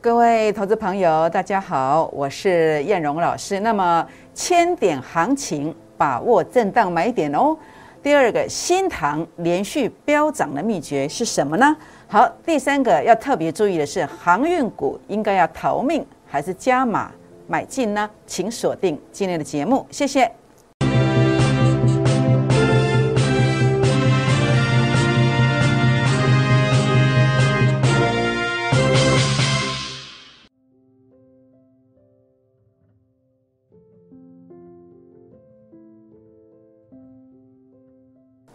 各位投资朋友，大家好，我是燕荣老师。那么千点行情，把握震荡买点哦。第二个，新塘连续飙涨的秘诀是什么呢？好，第三个要特别注意的是，航运股应该要逃命还是加码买进呢？请锁定今天的节目，谢谢。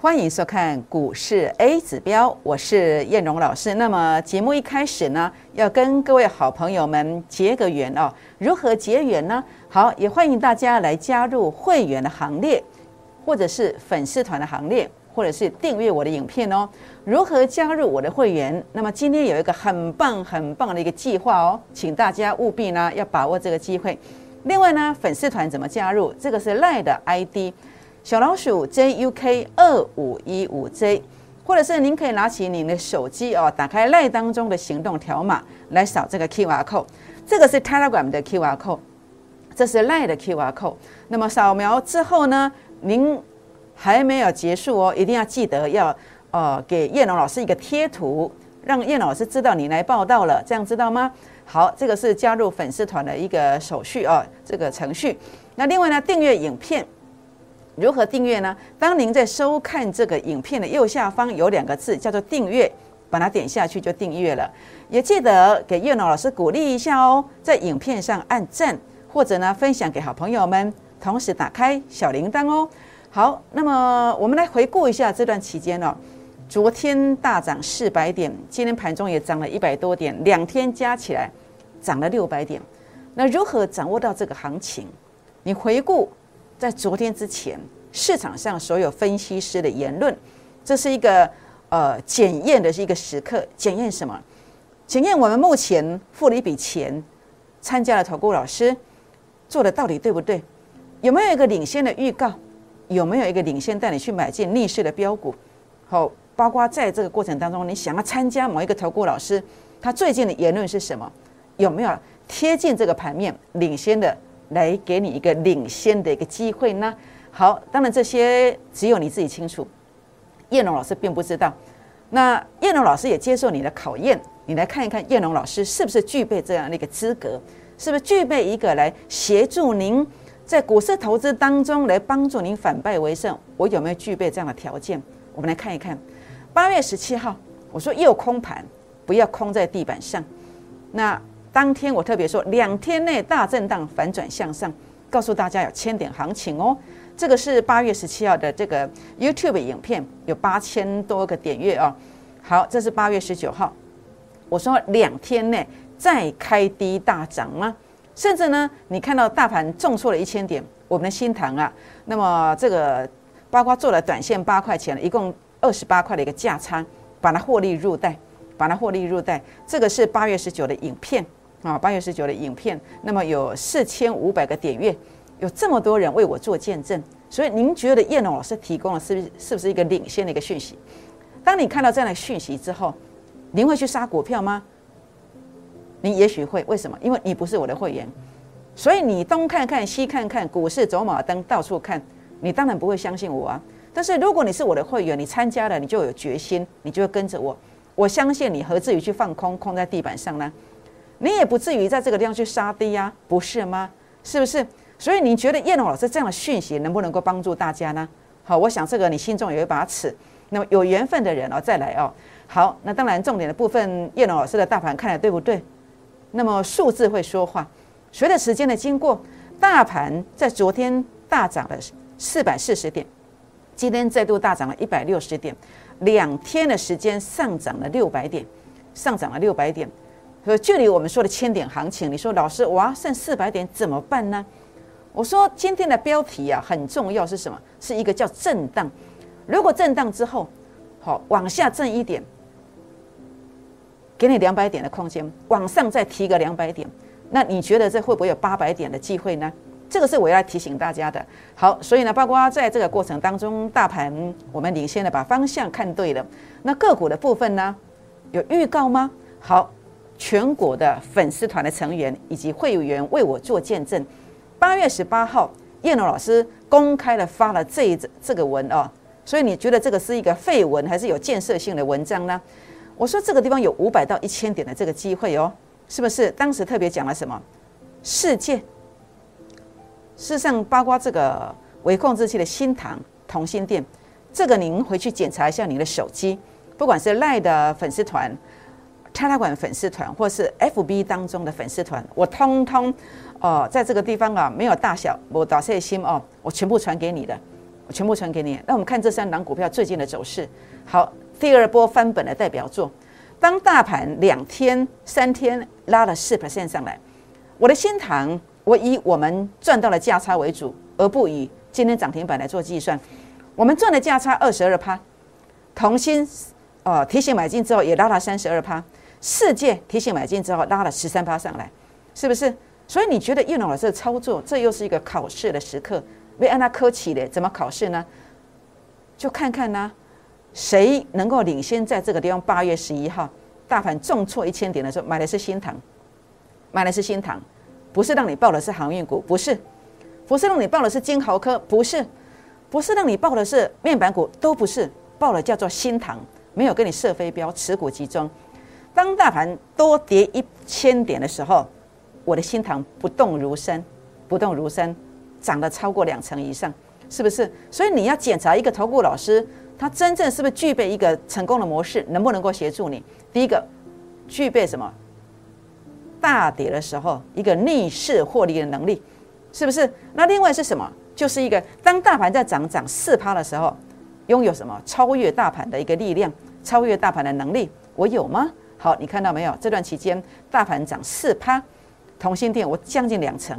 欢迎收看股市 A 指标，我是燕荣老师。那么节目一开始呢，要跟各位好朋友们结个缘哦。如何结缘呢？好，也欢迎大家来加入会员的行列，或者是粉丝团的行列，或者是订阅我的影片哦。如何加入我的会员？那么今天有一个很棒很棒的一个计划哦，请大家务必呢要把握这个机会。另外呢，粉丝团怎么加入？这个是赖的 ID。小老鼠 JUK 二五一五 J，或者是您可以拿起您的手机哦，打开赖当中的行动条码来扫这个 QR code，这个是 Telegram 的 QR code，这是赖的 QR code。那么扫描之后呢，您还没有结束哦，一定要记得要呃给叶龙老师一个贴图，让叶老师知道你来报道了，这样知道吗？好，这个是加入粉丝团的一个手续哦，这个程序。那另外呢，订阅影片。如何订阅呢？当您在收看这个影片的右下方有两个字，叫做“订阅”，把它点下去就订阅了。也记得给叶龙老师鼓励一下哦，在影片上按赞，或者呢分享给好朋友们，同时打开小铃铛哦。好，那么我们来回顾一下这段期间哦。昨天大涨四百点，今天盘中也涨了一百多点，两天加起来涨了六百点。那如何掌握到这个行情？你回顾。在昨天之前，市场上所有分析师的言论，这是一个呃检验的是一个时刻。检验什么？检验我们目前付了一笔钱，参加了投顾老师做的到底对不对？有没有一个领先的预告？有没有一个领先带你去买进逆势的标股？好，包括在这个过程当中，你想要参加某一个投顾老师，他最近的言论是什么？有没有贴近这个盘面领先的？来给你一个领先的一个机会呢？好，当然这些只有你自己清楚，叶龙老师并不知道。那叶龙老师也接受你的考验，你来看一看叶龙老师是不是具备这样的一个资格，是不是具备一个来协助您在股市投资当中来帮助您反败为胜？我有没有具备这样的条件？我们来看一看。八月十七号，我说又空盘，不要空在地板上。那。当天我特别说，两天内大震荡反转向上，告诉大家有千点行情哦。这个是八月十七号的这个 YouTube 影片，有八千多个点阅哦。好，这是八月十九号，我说两天内再开低大涨吗？甚至呢，你看到大盘重挫了一千点，我们的心疼啊，那么这个包括做了短线八块钱，一共二十八块的一个价差，把它获利入袋，把它获利入袋。这个是八月十九的影片。啊，八月十九的影片，那么有四千五百个点阅，有这么多人为我做见证，所以您觉得叶龙老师提供的是不是是不是一个领先的一个讯息？当你看到这样的讯息之后，您会去杀股票吗？你也许会，为什么？因为你不是我的会员，所以你东看看西看看，股市走马灯到处看，你当然不会相信我啊。但是如果你是我的会员，你参加了，你就有决心，你就会跟着我。我相信你，何至于去放空，空在地板上呢？你也不至于在这个地方去杀低呀，不是吗？是不是？所以你觉得叶龙老师这样的讯息能不能够帮助大家呢？好，我想这个你心中有一把尺。那么有缘分的人哦，再来哦。好，那当然重点的部分，叶龙老师的大盘看来对不对？那么数字会说话。随着时间的经过，大盘在昨天大涨了四百四十点，今天再度大涨了一百六十点，两天的时间上涨了六百点，上涨了六百点。所以，距离我们说的千点行情，你说老师，我要，剩四百点怎么办呢？我说今天的标题啊很重要，是什么？是一个叫震荡。如果震荡之后，好往下震一点，给你两百点的空间，往上再提个两百点，那你觉得这会不会有八百点的机会呢？这个是我要提醒大家的。好，所以呢，包括在这个过程当中，大盘我们领先的把方向看对了，那个股的部分呢，有预告吗？好。全国的粉丝团的成员以及会员为我做见证。八月十八号，叶龙老师公开的发了这一这个文哦，所以你觉得这个是一个废文还是有建设性的文章呢？我说这个地方有五百到一千点的这个机会哦，是不是？当时特别讲了什么？世界，事实上包括这个微控制器的新塘同心店，这个您回去检查一下你的手机，不管是赖的粉丝团、插拉馆粉丝团，或是 FB 当中的粉丝团，我通通哦，在这个地方啊，没有大小，我打碎心哦，我全部传给你的，我全部传给你。那我们看这三档股票最近的走势，好。第二波翻本的代表作，当大盘两天、三天拉了四 percent 上来，我的新塘，我以我们赚到了价差为主，而不以今天涨停板来做计算。我们赚的价差二十二趴，同心哦提醒买进之后也拉了三十二趴，世界提醒买进之后拉了十三趴上来，是不是？所以你觉得叶龙老师的操作，这又是一个考试的时刻，被按他科起的，怎么考试呢？就看看呢。谁能够领先在这个地方？八月十一号，大盘重挫一千点的时候，买的是新塘，买的是新塘，不是让你报的是航运股，不是，不是让你报的是金豪科，不是，不是让你报的是面板股，都不是，报了叫做新塘，没有跟你设飞镖，持股集中。当大盘多跌一千点的时候，我的新塘不动如山，不动如山，涨了超过两成以上，是不是？所以你要检查一个投顾老师。他真正是不是具备一个成功的模式？能不能够协助你？第一个，具备什么？大跌的时候一个逆势获利的能力，是不是？那另外是什么？就是一个当大盘在涨涨四趴的时候，拥有什么超越大盘的一个力量，超越大盘的能力？我有吗？好，你看到没有？这段期间大盘涨四趴，同心店我将近两成，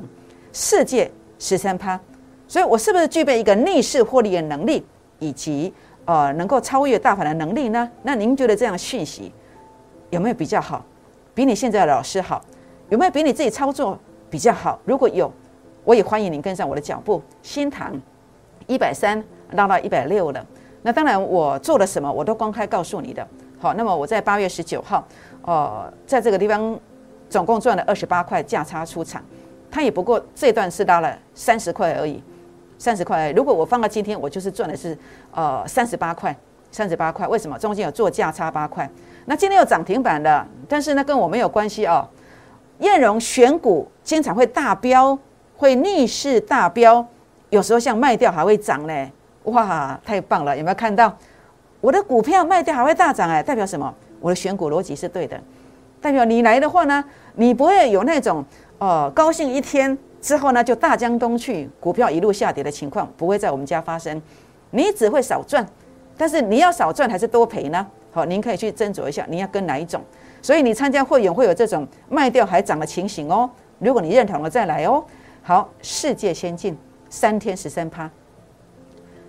世界十三趴，所以我是不是具备一个逆势获利的能力，以及？呃，能够超越大盘的能力呢？那您觉得这样讯息有没有比较好？比你现在的老师好？有没有比你自己操作比较好？如果有，我也欢迎您跟上我的脚步。新塘一百三拉到一百六了。那当然，我做了什么，我都公开告诉你的。好，那么我在八月十九号，呃，在这个地方总共赚了二十八块价差出场，它也不过这段是拉了三十块而已。三十块，如果我放到今天，我就是赚的是呃三十八块，三十八块。为什么？中间有做价差八块。那今天有涨停板的，但是呢跟我没有关系哦。燕荣选股经常会大飙，会逆势大飙，有时候像卖掉还会涨嘞。哇，太棒了！有没有看到我的股票卖掉还会大涨？哎，代表什么？我的选股逻辑是对的，代表你来的话呢，你不会有那种哦高兴一天。之后呢，就大江东去，股票一路下跌的情况不会在我们家发生，你只会少赚，但是你要少赚还是多赔呢？好，您可以去斟酌一下，你要跟哪一种？所以你参加会员会有这种卖掉还涨的情形哦。如果你认同了再来哦。好，世界先进三天十三趴，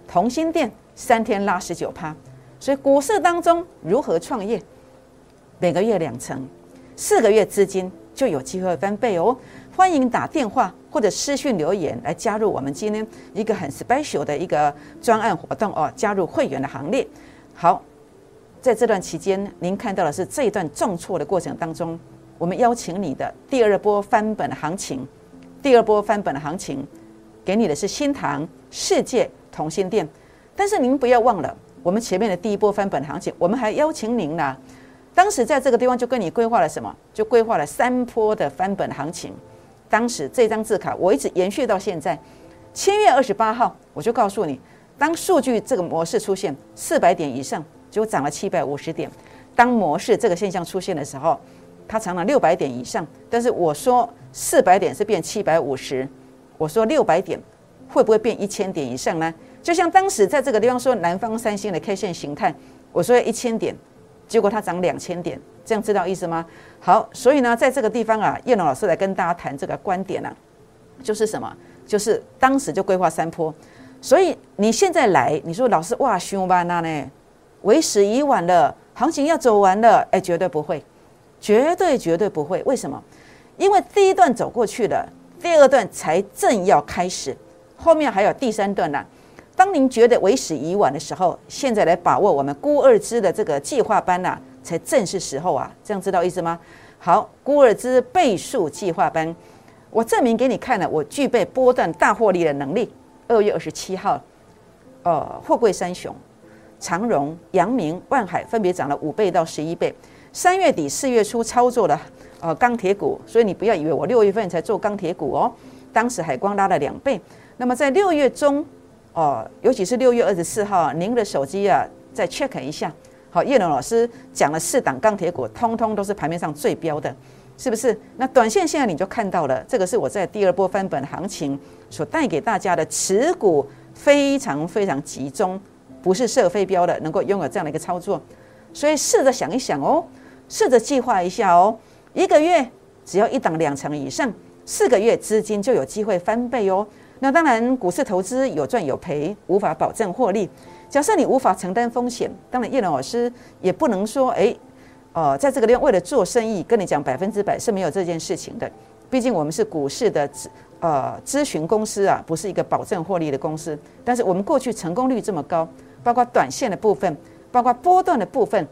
同心店三天拉十九趴，所以股市当中如何创业？每个月两成，四个月资金就有机会翻倍哦。欢迎打电话或者私讯留言来加入我们今天一个很 special 的一个专案活动哦，加入会员的行列。好，在这段期间，您看到的是这一段重挫的过程当中，我们邀请你的第二波翻本的行情，第二波翻本的行情，给你的是新塘世界同心店。但是您不要忘了，我们前面的第一波翻本行情，我们还邀请您呢。当时在这个地方就跟你规划了什么？就规划了三波的翻本行情。当时这张字卡我一直延续到现在，七月二十八号我就告诉你，当数据这个模式出现四百点以上，就涨了七百五十点。当模式这个现象出现的时候，它涨了六百点以上。但是我说四百点是变七百五十，我说六百点会不会变一千点以上呢？就像当时在这个地方说南方三星的 K 线形态，我说一千点，结果它涨两千点。这样知道意思吗？好，所以呢，在这个地方啊，叶龙老师来跟大家谈这个观点呢，就是什么？就是当时就规划三坡，所以你现在来，你说老师哇，凶吧那呢？为时已晚了，行情要走完了，哎，绝对不会，绝对绝对不会。为什么？因为第一段走过去了，第二段才正要开始，后面还有第三段呢。当您觉得为时已晚的时候，现在来把握我们孤二支的这个计划班呐。才正是时候啊，这样知道意思吗？好，孤二之倍数计划班，我证明给你看了，我具备波段大获利的能力。二月二十七号，呃，货柜三雄，长荣、阳明、万海分别涨了五倍到十一倍。三月底四月初操作了呃钢铁股，所以你不要以为我六月份才做钢铁股哦，当时海光拉了两倍。那么在六月中，哦，尤其是六月二十四号，您的手机啊再 check 一下。好，叶龙老师讲了四档钢铁股，通通都是盘面上最标的，是不是？那短线现在你就看到了，这个是我在第二波翻本行情所带给大家的持股非常非常集中，不是射飞镖的，能够拥有这样的一个操作。所以试着想一想哦，试着计划一下哦，一个月只要一档两成以上，四个月资金就有机会翻倍哦。那当然，股市投资有赚有赔，无法保证获利。假设你无法承担风险，当然叶龙老师也不能说，哎，呃，在这个地方为了做生意，跟你讲百分之百是没有这件事情的。毕竟我们是股市的咨呃咨询公司啊，不是一个保证获利的公司。但是我们过去成功率这么高，包括短线的部分，包括波段的部分，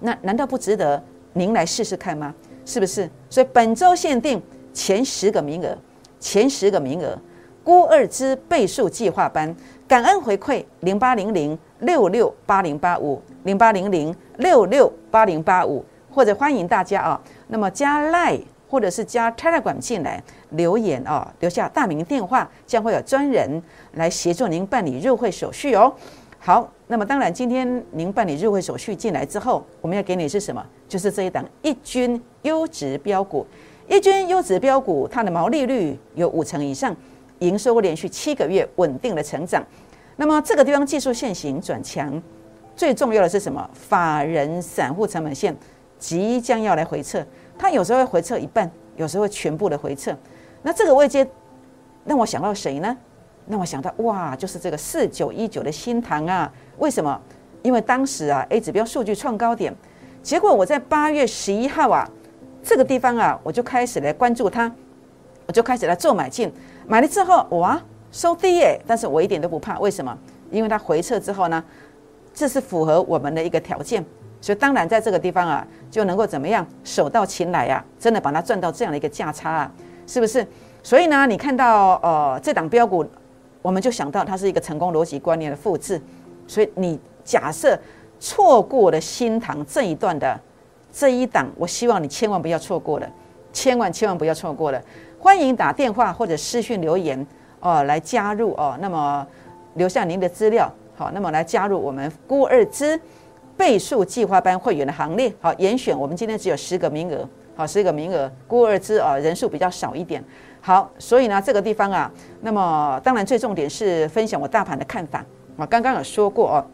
那难道不值得您来试试看吗？是不是？所以本周限定前十个名额，前十个名额，孤二之倍数计划班。感恩回馈零八零零六六八零八五零八零零六六八零八五，或者欢迎大家啊，那么加 Line 或者是加 Telegram 进来留言啊，留下大名电话，将会有专人来协助您办理入会手续哦。好，那么当然今天您办理入会手续进来之后，我们要给你是什么？就是这一档一军优质标股，一军优质标股，它的毛利率有五成以上。营收连续七个月稳定的成长，那么这个地方技术线型转强，最重要的是什么？法人散户成本线即将要来回撤，它有时候会回撤一半，有时候会全部的回撤。那这个位阶让我想到谁呢？让我想到哇，就是这个四九一九的新塘啊。为什么？因为当时啊 A 指标数据创高点，结果我在八月十一号啊这个地方啊，我就开始来关注它，我就开始来做买进。买了之后，哇，收低耶！但是我一点都不怕，为什么？因为它回撤之后呢，这是符合我们的一个条件，所以当然在这个地方啊，就能够怎么样，手到擒来啊，真的把它赚到这样的一个价差啊，是不是？所以呢，你看到呃这档标股，我们就想到它是一个成功逻辑观念的复制，所以你假设错过了新塘这一段的这一档，我希望你千万不要错过了，千万千万不要错过了。欢迎打电话或者私讯留言哦，来加入哦。那么留下您的资料，好，那么来加入我们孤二之倍数计划班会员的行列。好，严选我们今天只有十个名额，好，十个名额，孤二之啊人数比较少一点。好，所以呢这个地方啊，那么当然最重点是分享我大盘的看法。我刚刚有说过哦，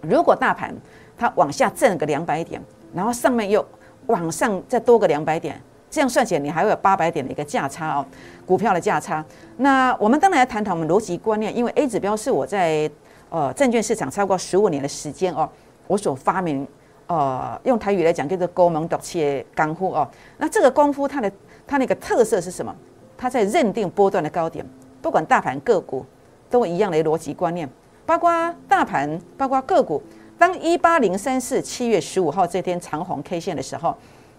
如果大盘它往下震个两百点，然后上面又往上再多个两百点。这样算起来，你还会有八百点的一个价差哦，股票的价差。那我们当然要谈谈我们逻辑观念，因为 A 指标是我在呃证券市场超过十五年的时间哦，我所发明呃用台语来讲叫做“高门独切干货”哦。那这个功夫它的它那个特色是什么？它在认定波段的高点，不管大盘个股都一样的逻辑观念，包括大盘，包括个股。当一八零三四七月十五号这天长红 K 线的时候。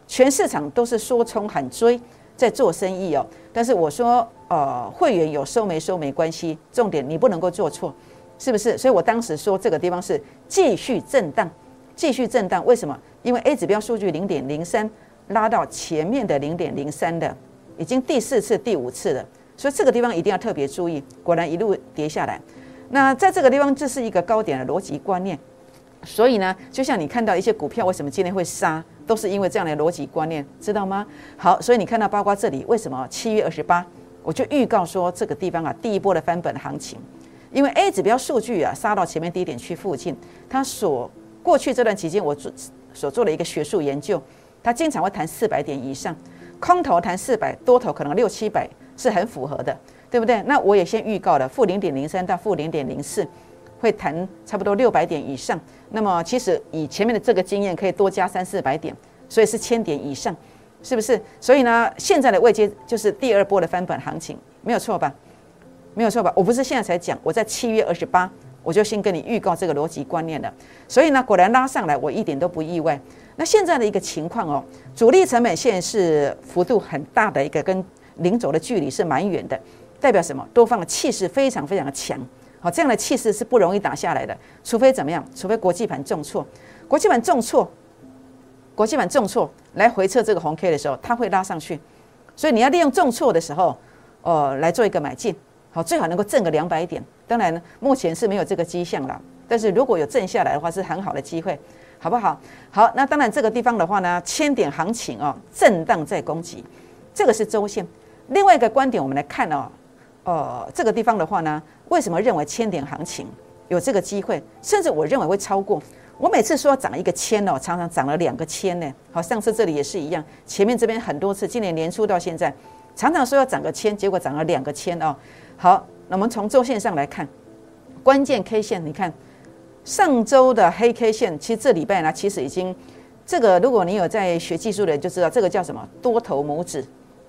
全市场都是说冲喊追，在做生意哦。但是我说，呃，会员有收没收没关系，重点你不能够做错，是不是？所以我当时说这个地方是继续震荡，继续震荡。为什么？因为 A 指标数据零点零三拉到前面的零点零三的，已经第四次、第五次了。所以这个地方一定要特别注意。果然一路跌下来。那在这个地方，这是一个高点的逻辑观念。所以呢，就像你看到一些股票为什么今天会杀？都是因为这样的逻辑观念，知道吗？好，所以你看到包括这里，为什么七月二十八我就预告说这个地方啊，第一波的翻本行情，因为 A 指标数据啊杀到前面低点区附近，它所过去这段期间我做所做的一个学术研究，它经常会谈四百点以上，空头谈四百，多头可能六七百是很符合的，对不对？那我也先预告了负零点零三到负零点零四。会谈差不多六百点以上，那么其实以前面的这个经验可以多加三四百点，所以是千点以上，是不是？所以呢，现在的位阶就是第二波的翻本行情，没有错吧？没有错吧？我不是现在才讲，我在七月二十八我就先跟你预告这个逻辑观念了。所以呢，果然拉上来，我一点都不意外。那现在的一个情况哦，主力成本线是幅度很大的一个，跟零轴的距离是蛮远的，代表什么？多方的气势非常非常的强。好，这样的气势是不容易打下来的，除非怎么样？除非国际盘重挫，国际盘重挫，国际盘重挫来回测这个红 K 的时候，它会拉上去。所以你要利用重挫的时候，哦，来做一个买进。好，最好能够挣个两百点。当然呢，目前是没有这个迹象了。但是如果有挣下来的话，是很好的机会。好不好？好，那当然这个地方的话呢，千点行情哦，震荡在攻击，这个是周线。另外一个观点，我们来看哦，呃，这个地方的话呢，为什么认为千点行情有这个机会？甚至我认为会超过。我每次说要涨一个千哦，常常涨了两个千呢。好，上次这里也是一样，前面这边很多次，今年年初到现在，常常说要涨个千，结果涨了两个千哦。好，那我们从周线上来看，关键 K 线，你看。上周的黑 K 线，其实这礼拜呢，其实已经这个，如果你有在学技术的就知道，这个叫什么多头拇指。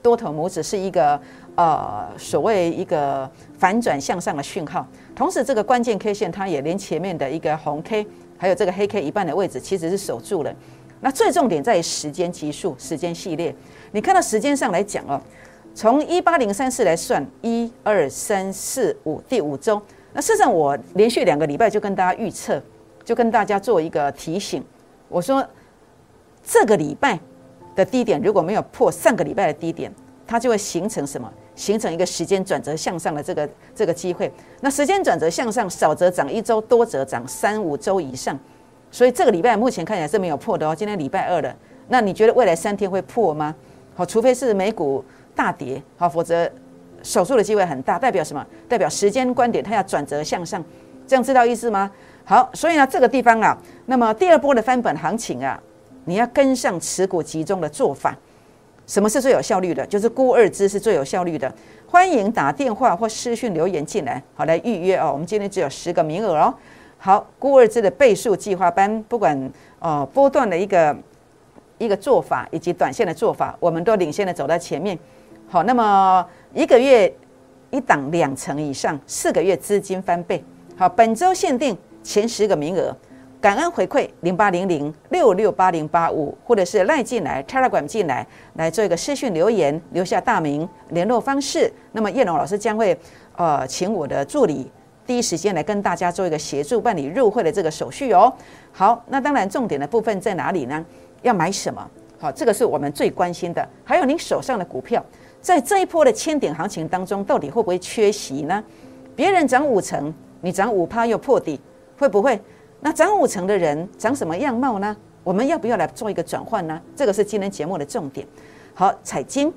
多头拇指是一个呃所谓一个反转向上的讯号。同时，这个关键 K 线它也连前面的一个红 K，还有这个黑 K 一半的位置，其实是守住了。那最重点在于时间级数、时间系列。你看到时间上来讲哦，从一八零三四来算，一二三四五，第五周。那事实上，我连续两个礼拜就跟大家预测，就跟大家做一个提醒。我说，这个礼拜的低点如果没有破上个礼拜的低点，它就会形成什么？形成一个时间转折向上的这个这个机会。那时间转折向上，少则涨一周，多则涨三五周以上。所以这个礼拜目前看起来是没有破的哦。今天礼拜二了，那你觉得未来三天会破吗？好，除非是美股大跌，好，否则。手术的机会很大，代表什么？代表时间观点，它要转折向上，这样知道意思吗？好，所以呢，这个地方啊，那么第二波的翻本行情啊，你要跟上持股集中的做法。什么是最有效率的？就是估二支是最有效率的。欢迎打电话或私讯留言进来，好来预约哦。我们今天只有十个名额哦。好，估二支的倍数计划班，不管哦波段的一个一个做法，以及短线的做法，我们都领先的走在前面。好，那么一个月一档两成以上，四个月资金翻倍。好，本周限定前十个名额，感恩回馈零八零零六六八零八五，或者是赖进来，Telegram 进来，来做一个私讯留言，留下大名、联络方式。那么叶龙老师将会呃请我的助理第一时间来跟大家做一个协助办理入会的这个手续哦。好，那当然重点的部分在哪里呢？要买什么？好，这个是我们最关心的。还有您手上的股票。在这一波的千点行情当中，到底会不会缺席呢？别人涨五成，你涨五趴又破底，会不会？那涨五成的人长什么样貌呢？我们要不要来做一个转换呢？这个是今天节目的重点。好，彩金，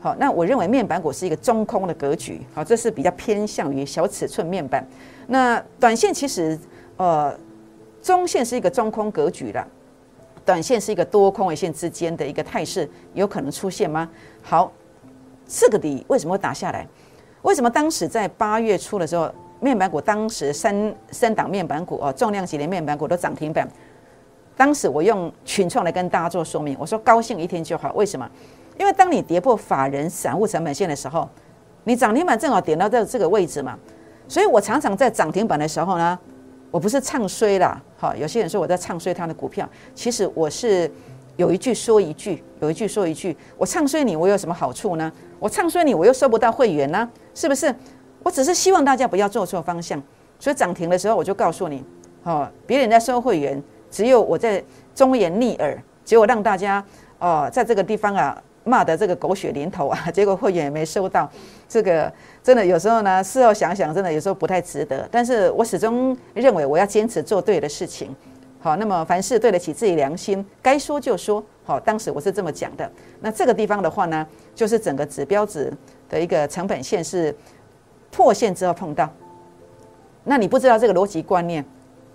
好，那我认为面板股是一个中空的格局，好，这是比较偏向于小尺寸面板。那短线其实，呃，中线是一个中空格局的，短线是一个多空位线之间的一个态势，有可能出现吗？好。这个底为什么会打下来？为什么当时在八月初的时候，面板股当时三三档面板股哦，重量级的面板股都涨停板。当时我用群创来跟大家做说明，我说高兴一天就好。为什么？因为当你跌破法人散户成本线的时候，你涨停板正好点到这这个位置嘛。所以我常常在涨停板的时候呢，我不是唱衰啦。哈，有些人说我在唱衰他的股票，其实我是有一句说一句，有一句说一句。我唱衰你，我有什么好处呢？我唱衰你，我又收不到会员呢，是不是？我只是希望大家不要做错方向，所以涨停的时候我就告诉你，哦，别人在收会员，只有我在忠言逆耳，结果让大家哦在这个地方啊骂的这个狗血淋头啊，结果会员也没收到，这个真的有时候呢事后想想，真的有时候不太值得。但是我始终认为我要坚持做对的事情。好，那么凡事对得起自己良心，该说就说。好，当时我是这么讲的。那这个地方的话呢，就是整个指标值的一个成本线是破线之后碰到。那你不知道这个逻辑观念，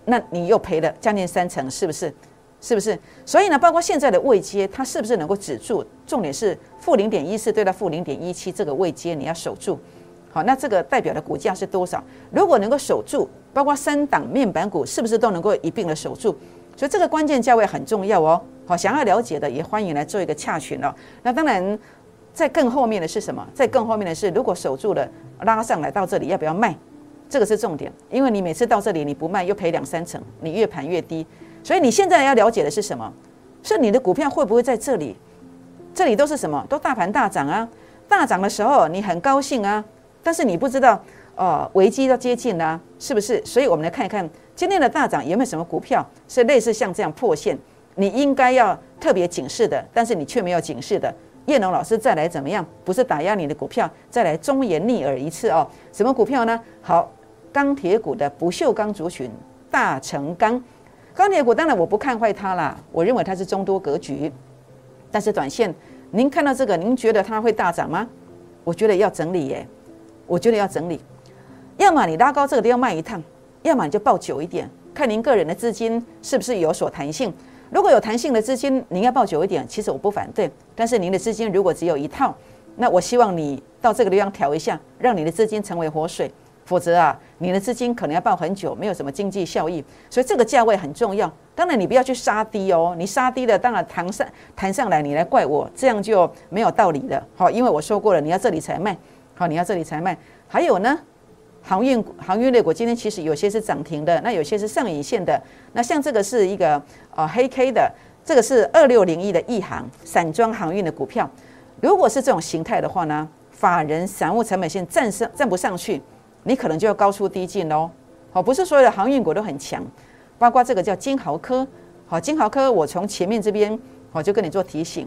那你又赔了将近三成，是不是？是不是？所以呢，包括现在的位阶，它是不是能够止住？重点是负零点一四对到负零点一七这个位阶，你要守住。好，那这个代表的股价是多少？如果能够守住，包括三档面板股是不是都能够一并的守住？所以这个关键价位很重要哦。好，想要了解的也欢迎来做一个洽询哦。那当然，在更后面的是什么？在更后面的是，如果守住了拉上来到这里，要不要卖？这个是重点，因为你每次到这里你不卖又赔两三成，你越盘越低。所以你现在要了解的是什么？是你的股票会不会在这里？这里都是什么？都大盘大涨啊！大涨的时候你很高兴啊，但是你不知道哦，危机要接近了，是不是？所以我们来看一看今天的大涨有没有什么股票是类似像这样破线，你应该要特别警示的，但是你却没有警示的。叶龙老师再来怎么样？不是打压你的股票，再来忠言逆耳一次哦。什么股票呢？好，钢铁股的不锈钢族群大成钢。钢铁股当然我不看坏它啦，我认为它是中多格局。但是短线，您看到这个，您觉得它会大涨吗？我觉得要整理耶，我觉得要整理。要么你拉高这个地方卖一趟，要么你就抱久一点，看您个人的资金是不是有所弹性。如果有弹性的资金，您要抱久一点，其实我不反对。但是您的资金如果只有一套，那我希望你到这个地方调一下，让你的资金成为活水。否则啊，你的资金可能要抱很久，没有什么经济效益。所以这个价位很重要。当然你不要去杀低哦，你杀低了，当然弹上弹上来，你来怪我，这样就没有道理了。好，因为我说过了，你要这里才卖。好，你要这里才卖。还有呢？航运航运类股今天其实有些是涨停的，那有些是上影线的。那像这个是一个呃黑 K 的，这个是二六零一的亿航散装航运的股票。如果是这种形态的话呢，法人散户成本线站上站不上去，你可能就要高出低进喽。好，不是所有的航运股都很强，包括这个叫金豪科。好，金豪科我从前面这边我就跟你做提醒，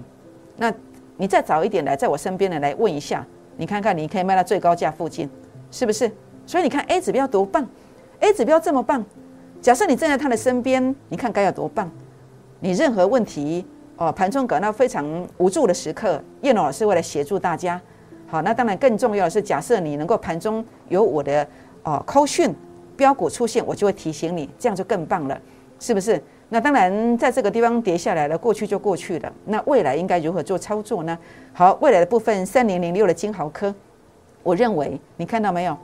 那你再早一点来，在我身边的来问一下，你看看你可以卖到最高价附近，是不是？所以你看 A 指标多棒，A 指标这么棒，假设你站在他的身边，你看该有多棒。你任何问题哦，盘中感到非常无助的时刻，叶龙老师会来协助大家。好，那当然更重要的是，假设你能够盘中有我的哦扣讯标股出现，我就会提醒你，这样就更棒了，是不是？那当然在这个地方跌下来了，过去就过去了。那未来应该如何做操作呢？好，未来的部分三零零六的金豪科，我认为你看到没有？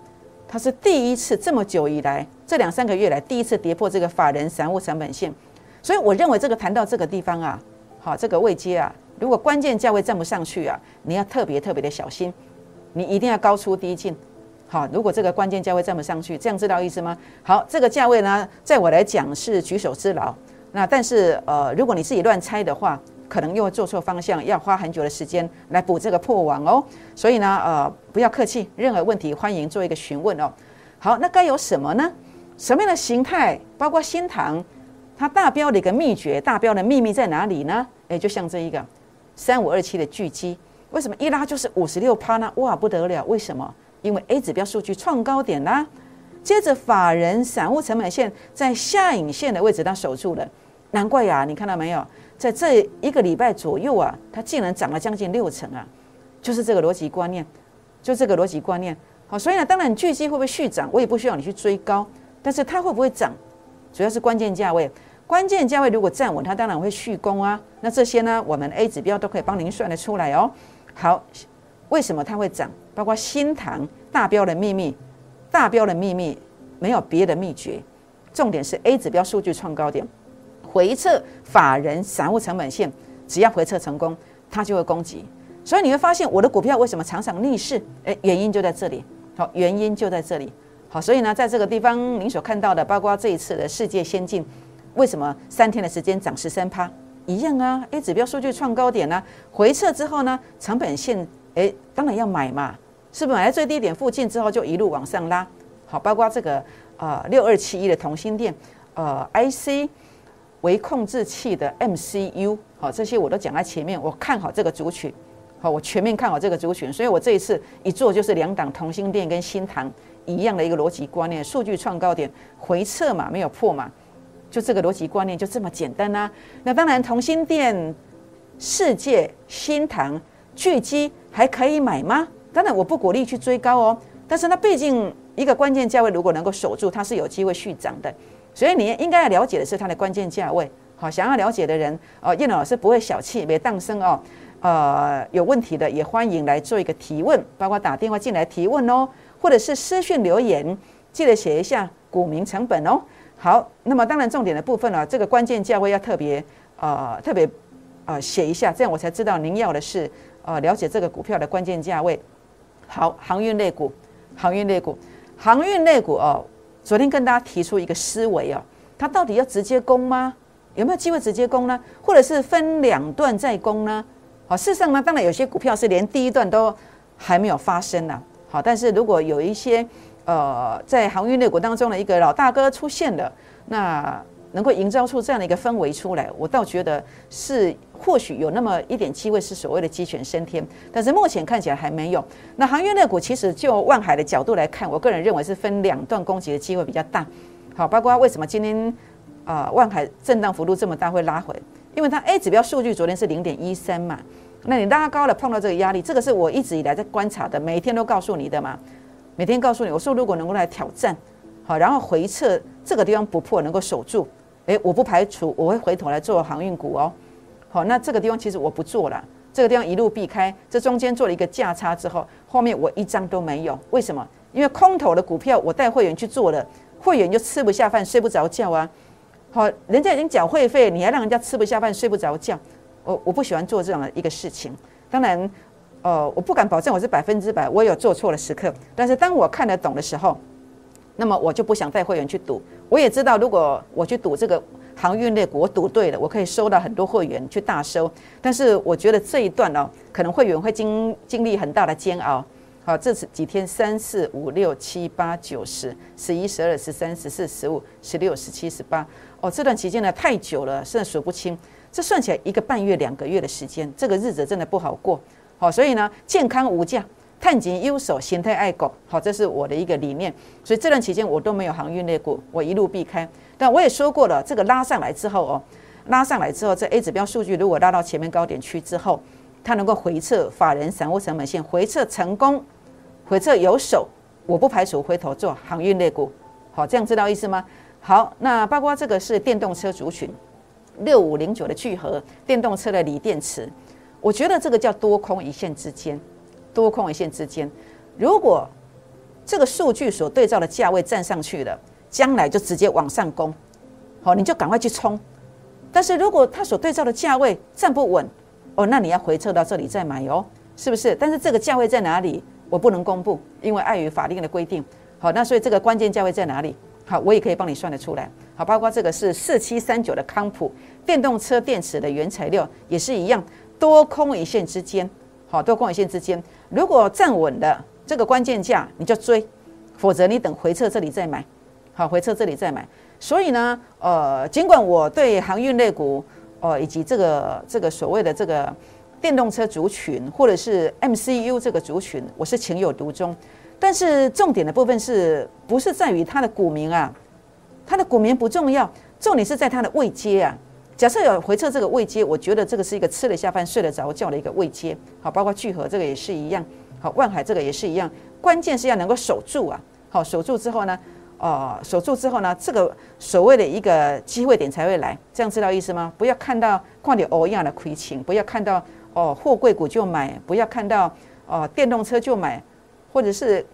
它是第一次这么久以来，这两三个月来第一次跌破这个法人散户成本线，所以我认为这个谈到这个地方啊，好，这个位阶啊，如果关键价位站不上去啊，你要特别特别的小心，你一定要高出低进，好，如果这个关键价位站不上去，这样知道意思吗？好，这个价位呢，在我来讲是举手之劳，那但是呃，如果你自己乱猜的话。可能又会做错方向，要花很久的时间来补这个破网哦。所以呢，呃，不要客气，任何问题欢迎做一个询问哦。好，那该有什么呢？什么样的形态？包括新塘，它大标的一个秘诀，大标的秘密在哪里呢？诶，就像这一个三五二七的巨基，为什么一拉就是五十六趴呢？哇，不得了！为什么？因为 A 指标数据创高点啦，接着法人散户成本线在下影线的位置它守住了，难怪呀！你看到没有？在这一个礼拜左右啊，它竟然涨了将近六成啊，就是这个逻辑观念，就这个逻辑观念。好，所以呢，当然巨基会不会续涨，我也不需要你去追高，但是它会不会涨，主要是关键价位。关键价位如果站稳，它当然会续攻啊。那这些呢，我们 A 指标都可以帮您算得出来哦。好，为什么它会涨？包括新塘大标的秘密，大标的秘密没有别的秘诀，重点是 A 指标数据创高点。回撤法人散户成本线，只要回撤成功，它就会攻击。所以你会发现我的股票为什么常常逆势？诶，原因就在这里。好，原因就在这里。好，所以呢，在这个地方您所看到的，包括这一次的世界先进，为什么三天的时间涨十三趴？一样啊。A 指标数据创高点呢，回撤之后呢，成本线诶，当然要买嘛，是不是买在最低点附近之后就一路往上拉？好，包括这个呃六二七一的同心店，呃 IC。微控制器的 MCU，好，这些我都讲在前面。我看好这个族群，好，我全面看好这个族群，所以我这一次一做就是两档同心电跟新塘一样的一个逻辑观念，数据创高点回撤嘛，没有破嘛，就这个逻辑观念就这么简单啦。那当然，同心电、世界、新塘、巨基还可以买吗？当然，我不鼓励去追高哦。但是它毕竟一个关键价位，如果能够守住，它是有机会续涨的。所以你应该要了解的是它的关键价位，好，想要了解的人，哦，叶老师不会小气，别当生哦，呃，有问题的也欢迎来做一个提问，包括打电话进来提问哦，或者是私讯留言，记得写一下股民成本哦。好，那么当然重点的部分呢，这个关键价位要特别呃特别呃写一下，这样我才知道您要的是呃了解这个股票的关键价位。好，航运类股，航运类股，航运类股哦。昨天跟大家提出一个思维哦，它到底要直接攻吗？有没有机会直接攻呢？或者是分两段再攻呢？好，事实上呢，当然有些股票是连第一段都还没有发生呢。好，但是如果有一些呃在航运类股当中的一个老大哥出现了，那能够营造出这样的一个氛围出来，我倒觉得是或许有那么一点机会是所谓的鸡犬升天，但是目前看起来还没有。那航运类股其实就万海的角度来看，我个人认为是分两段攻击的机会比较大。好，包括为什么今天啊万海震荡幅度这么大会拉回，因为它 A 指标数据昨天是零点一三嘛，那你拉高了碰到这个压力，这个是我一直以来在观察的，每天都告诉你的嘛，每天告诉你，我说如果能够来挑战，好，然后回撤这个地方不破能够守住。诶，我不排除我会回头来做航运股哦。好，那这个地方其实我不做了，这个地方一路避开。这中间做了一个价差之后，后面我一张都没有。为什么？因为空头的股票我带会员去做了，会员就吃不下饭、睡不着觉啊。好，人家已经缴会费，你还让人家吃不下饭、睡不着觉，我我不喜欢做这样的一个事情。当然，呃，我不敢保证我是百分之百，我有做错的时刻。但是当我看得懂的时候，那么我就不想带会员去赌。我也知道，如果我去赌这个航运类股，我赌对了，我可以收到很多会员去大收。但是我觉得这一段哦，可能会员会经经历很大的煎熬。好，这次几天三四五六七八九十十一十二十三十四十五十六十七十八哦，这段期间呢太久了，甚至数不清。这算起来一个半月、两个月的时间，这个日子真的不好过。好，所以呢，健康无价。探紧优手，形态爱狗，好，这是我的一个理念。所以这段期间我都没有航运类股，我一路避开。但我也说过了，这个拉上来之后哦，拉上来之后，这 A 指标数据如果拉到前面高点区之后，它能够回撤法人散户成本线，回撤成功，回撤有手，我不排除回头做航运类股。好，这样知道意思吗？好，那包括这个是电动车族群，六五零九的聚合电动车的锂电池，我觉得这个叫多空一线之间。多空一线之间，如果这个数据所对照的价位站上去了，将来就直接往上攻，好，你就赶快去冲。但是如果它所对照的价位站不稳，哦，那你要回撤到这里再买哦，是不是？但是这个价位在哪里，我不能公布，因为碍于法令的规定。好，那所以这个关键价位在哪里？好，我也可以帮你算得出来。好，包括这个是四七三九的康普电动车电池的原材料，也是一样，多空一线之间，好，多空一线之间。如果站稳的这个关键价，你就追；否则你等回撤这里再买。好，回撤这里再买。所以呢，呃，尽管我对航运类股，呃，以及这个这个所谓的这个电动车族群，或者是 MCU 这个族群，我是情有独钟。但是重点的部分是不是在于它的股民啊？它的股民不重要，重点是在它的位阶啊。假设有回撤这个位阶，我觉得这个是一个吃了下饭、睡得着觉的一个位阶。好，包括聚合这个也是一样。好，万海这个也是一样。关键是要能够守住啊。好，守住之后呢，哦，守住之后呢，这个所谓的一个机会点才会来。这样知道意思吗？不要看到矿点欧样的亏情，不要看到哦货柜股就买，不要看到哦电动车就买，或者是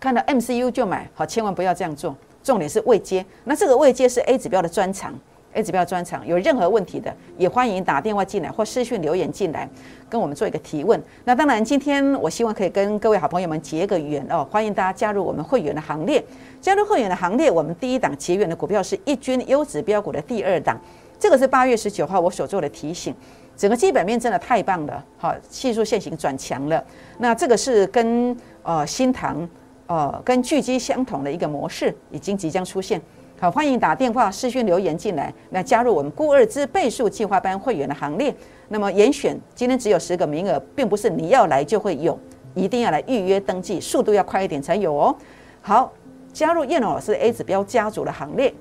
看到 MCU 就买。好，千万不要这样做。重点是位阶。那这个位阶是 A 指标的专长。A 指标专场有任何问题的，也欢迎打电话进来或私讯留言进来，跟我们做一个提问。那当然，今天我希望可以跟各位好朋友们结个缘哦，欢迎大家加入我们会员的行列。加入会员的行列，我们第一档结缘的股票是一军优质标股的第二档，这个是八月十九号我所做的提醒。整个基本面真的太棒了，好，技术线型转强了。那这个是跟呃新塘呃跟巨基相同的一个模式，已经即将出现。好，欢迎打电话、视讯留言进来，来加入我们固二之倍数计划班会员的行列。那么严选今天只有十个名额，并不是你要来就会有，一定要来预约登记，速度要快一点才有哦。好，加入叶龙老师 A 指标家族的行列，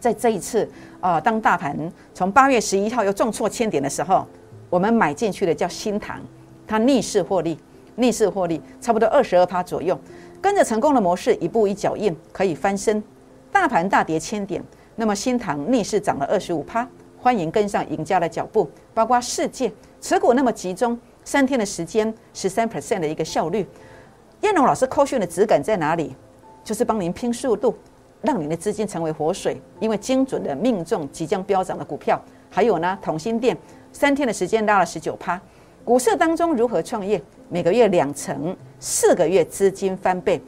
在这一次啊，当大盘从八月十一号又重挫千点的时候，我们买进去的叫新塘，它逆势获利，逆势获利差不多二十二趴左右，跟着成功的模式，一步一脚印，可以翻身。大盘大跌千点，那么新塘逆势涨了二十五趴，欢迎跟上赢家的脚步。包括世界持股那么集中，三天的时间十三 percent 的一个效率。燕龙老师扣讯的质感在哪里？就是帮您拼速度，让您的资金成为活水，因为精准的命中即将飙涨的股票。还有呢，同心店三天的时间拉了十九趴。股市当中如何创业？每个月两成，四个月资金翻倍。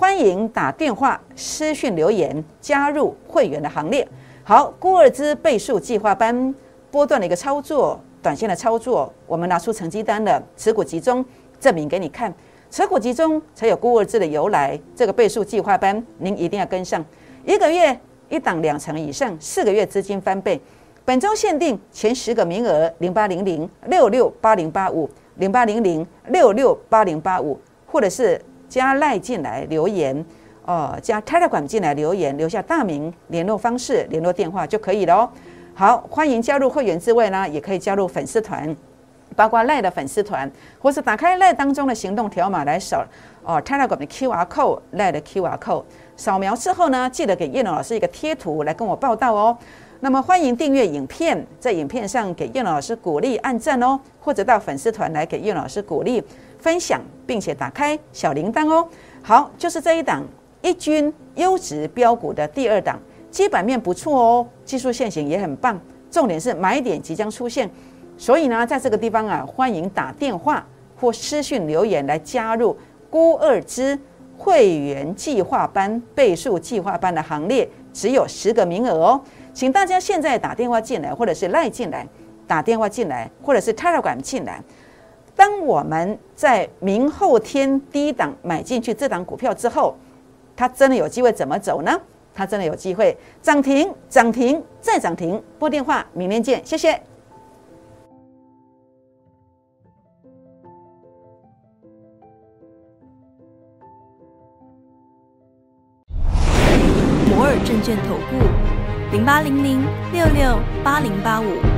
欢迎打电话、私讯留言加入会员的行列。好，孤二支倍数计划班波段的一个操作，短线的操作，我们拿出成绩单的，持股集中证明给你看，持股集中才有孤二支的由来。这个倍数计划班您一定要跟上，一个月一档两成以上，四个月资金翻倍。本周限定前十个名额，零八零零六六八零八五零八零零六六八零八五，或者是加赖进来留言。哦，加 Telegram 进来留言，留下大名、联络方式、联络电话就可以了哦。好，欢迎加入会员之外呢，也可以加入粉丝团，包括赖的粉丝团，或是打开赖当中的行动条码来扫哦 Telegram 的 QR code，赖的 QR code，扫描之后呢，记得给叶龙老师一个贴图来跟我报道哦。那么欢迎订阅影片，在影片上给叶老师鼓励按赞哦，或者到粉丝团来给叶老师鼓励分享，并且打开小铃铛哦。好，就是这一档。一军优质标股的第二档，基本面不错哦，技术线型也很棒，重点是买点即将出现，所以呢，在这个地方啊，欢迎打电话或私讯留言来加入孤二之会员计划班倍数计划班的行列，只有十个名额哦，请大家现在打电话进来，或者是赖进来，打电话进来，或者是 Telegram 进来。当我们在明后天低档买进去这档股票之后。它真的有机会怎么走呢？它真的有机会涨停、涨停再涨停。拨电话，明天见，谢谢。摩尔证券投顾零八零零六六八零八五。